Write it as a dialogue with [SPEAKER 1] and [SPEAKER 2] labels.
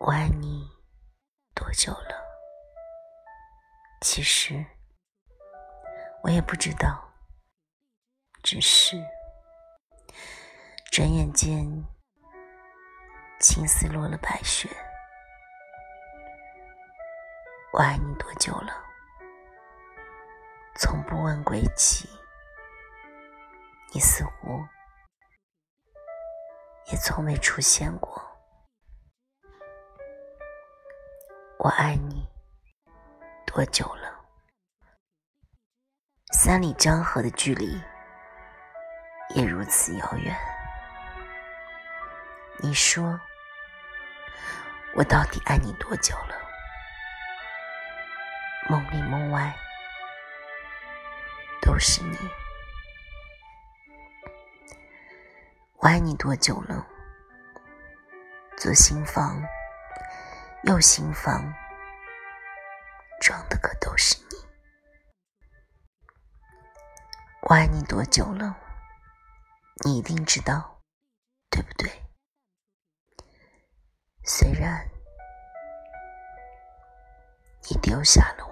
[SPEAKER 1] 我爱你多久了？其实我也不知道，只是转眼间，青丝落了白雪。我爱你多久了？从不问归期，你似乎也从未出现过。我爱你多久了？三里江河的距离也如此遥远。你说，我到底爱你多久了？梦里梦外都是你。我爱你多久了？左心房。又心房装的可都是你，我爱你多久了？你一定知道，对不对？虽然你丢下了我。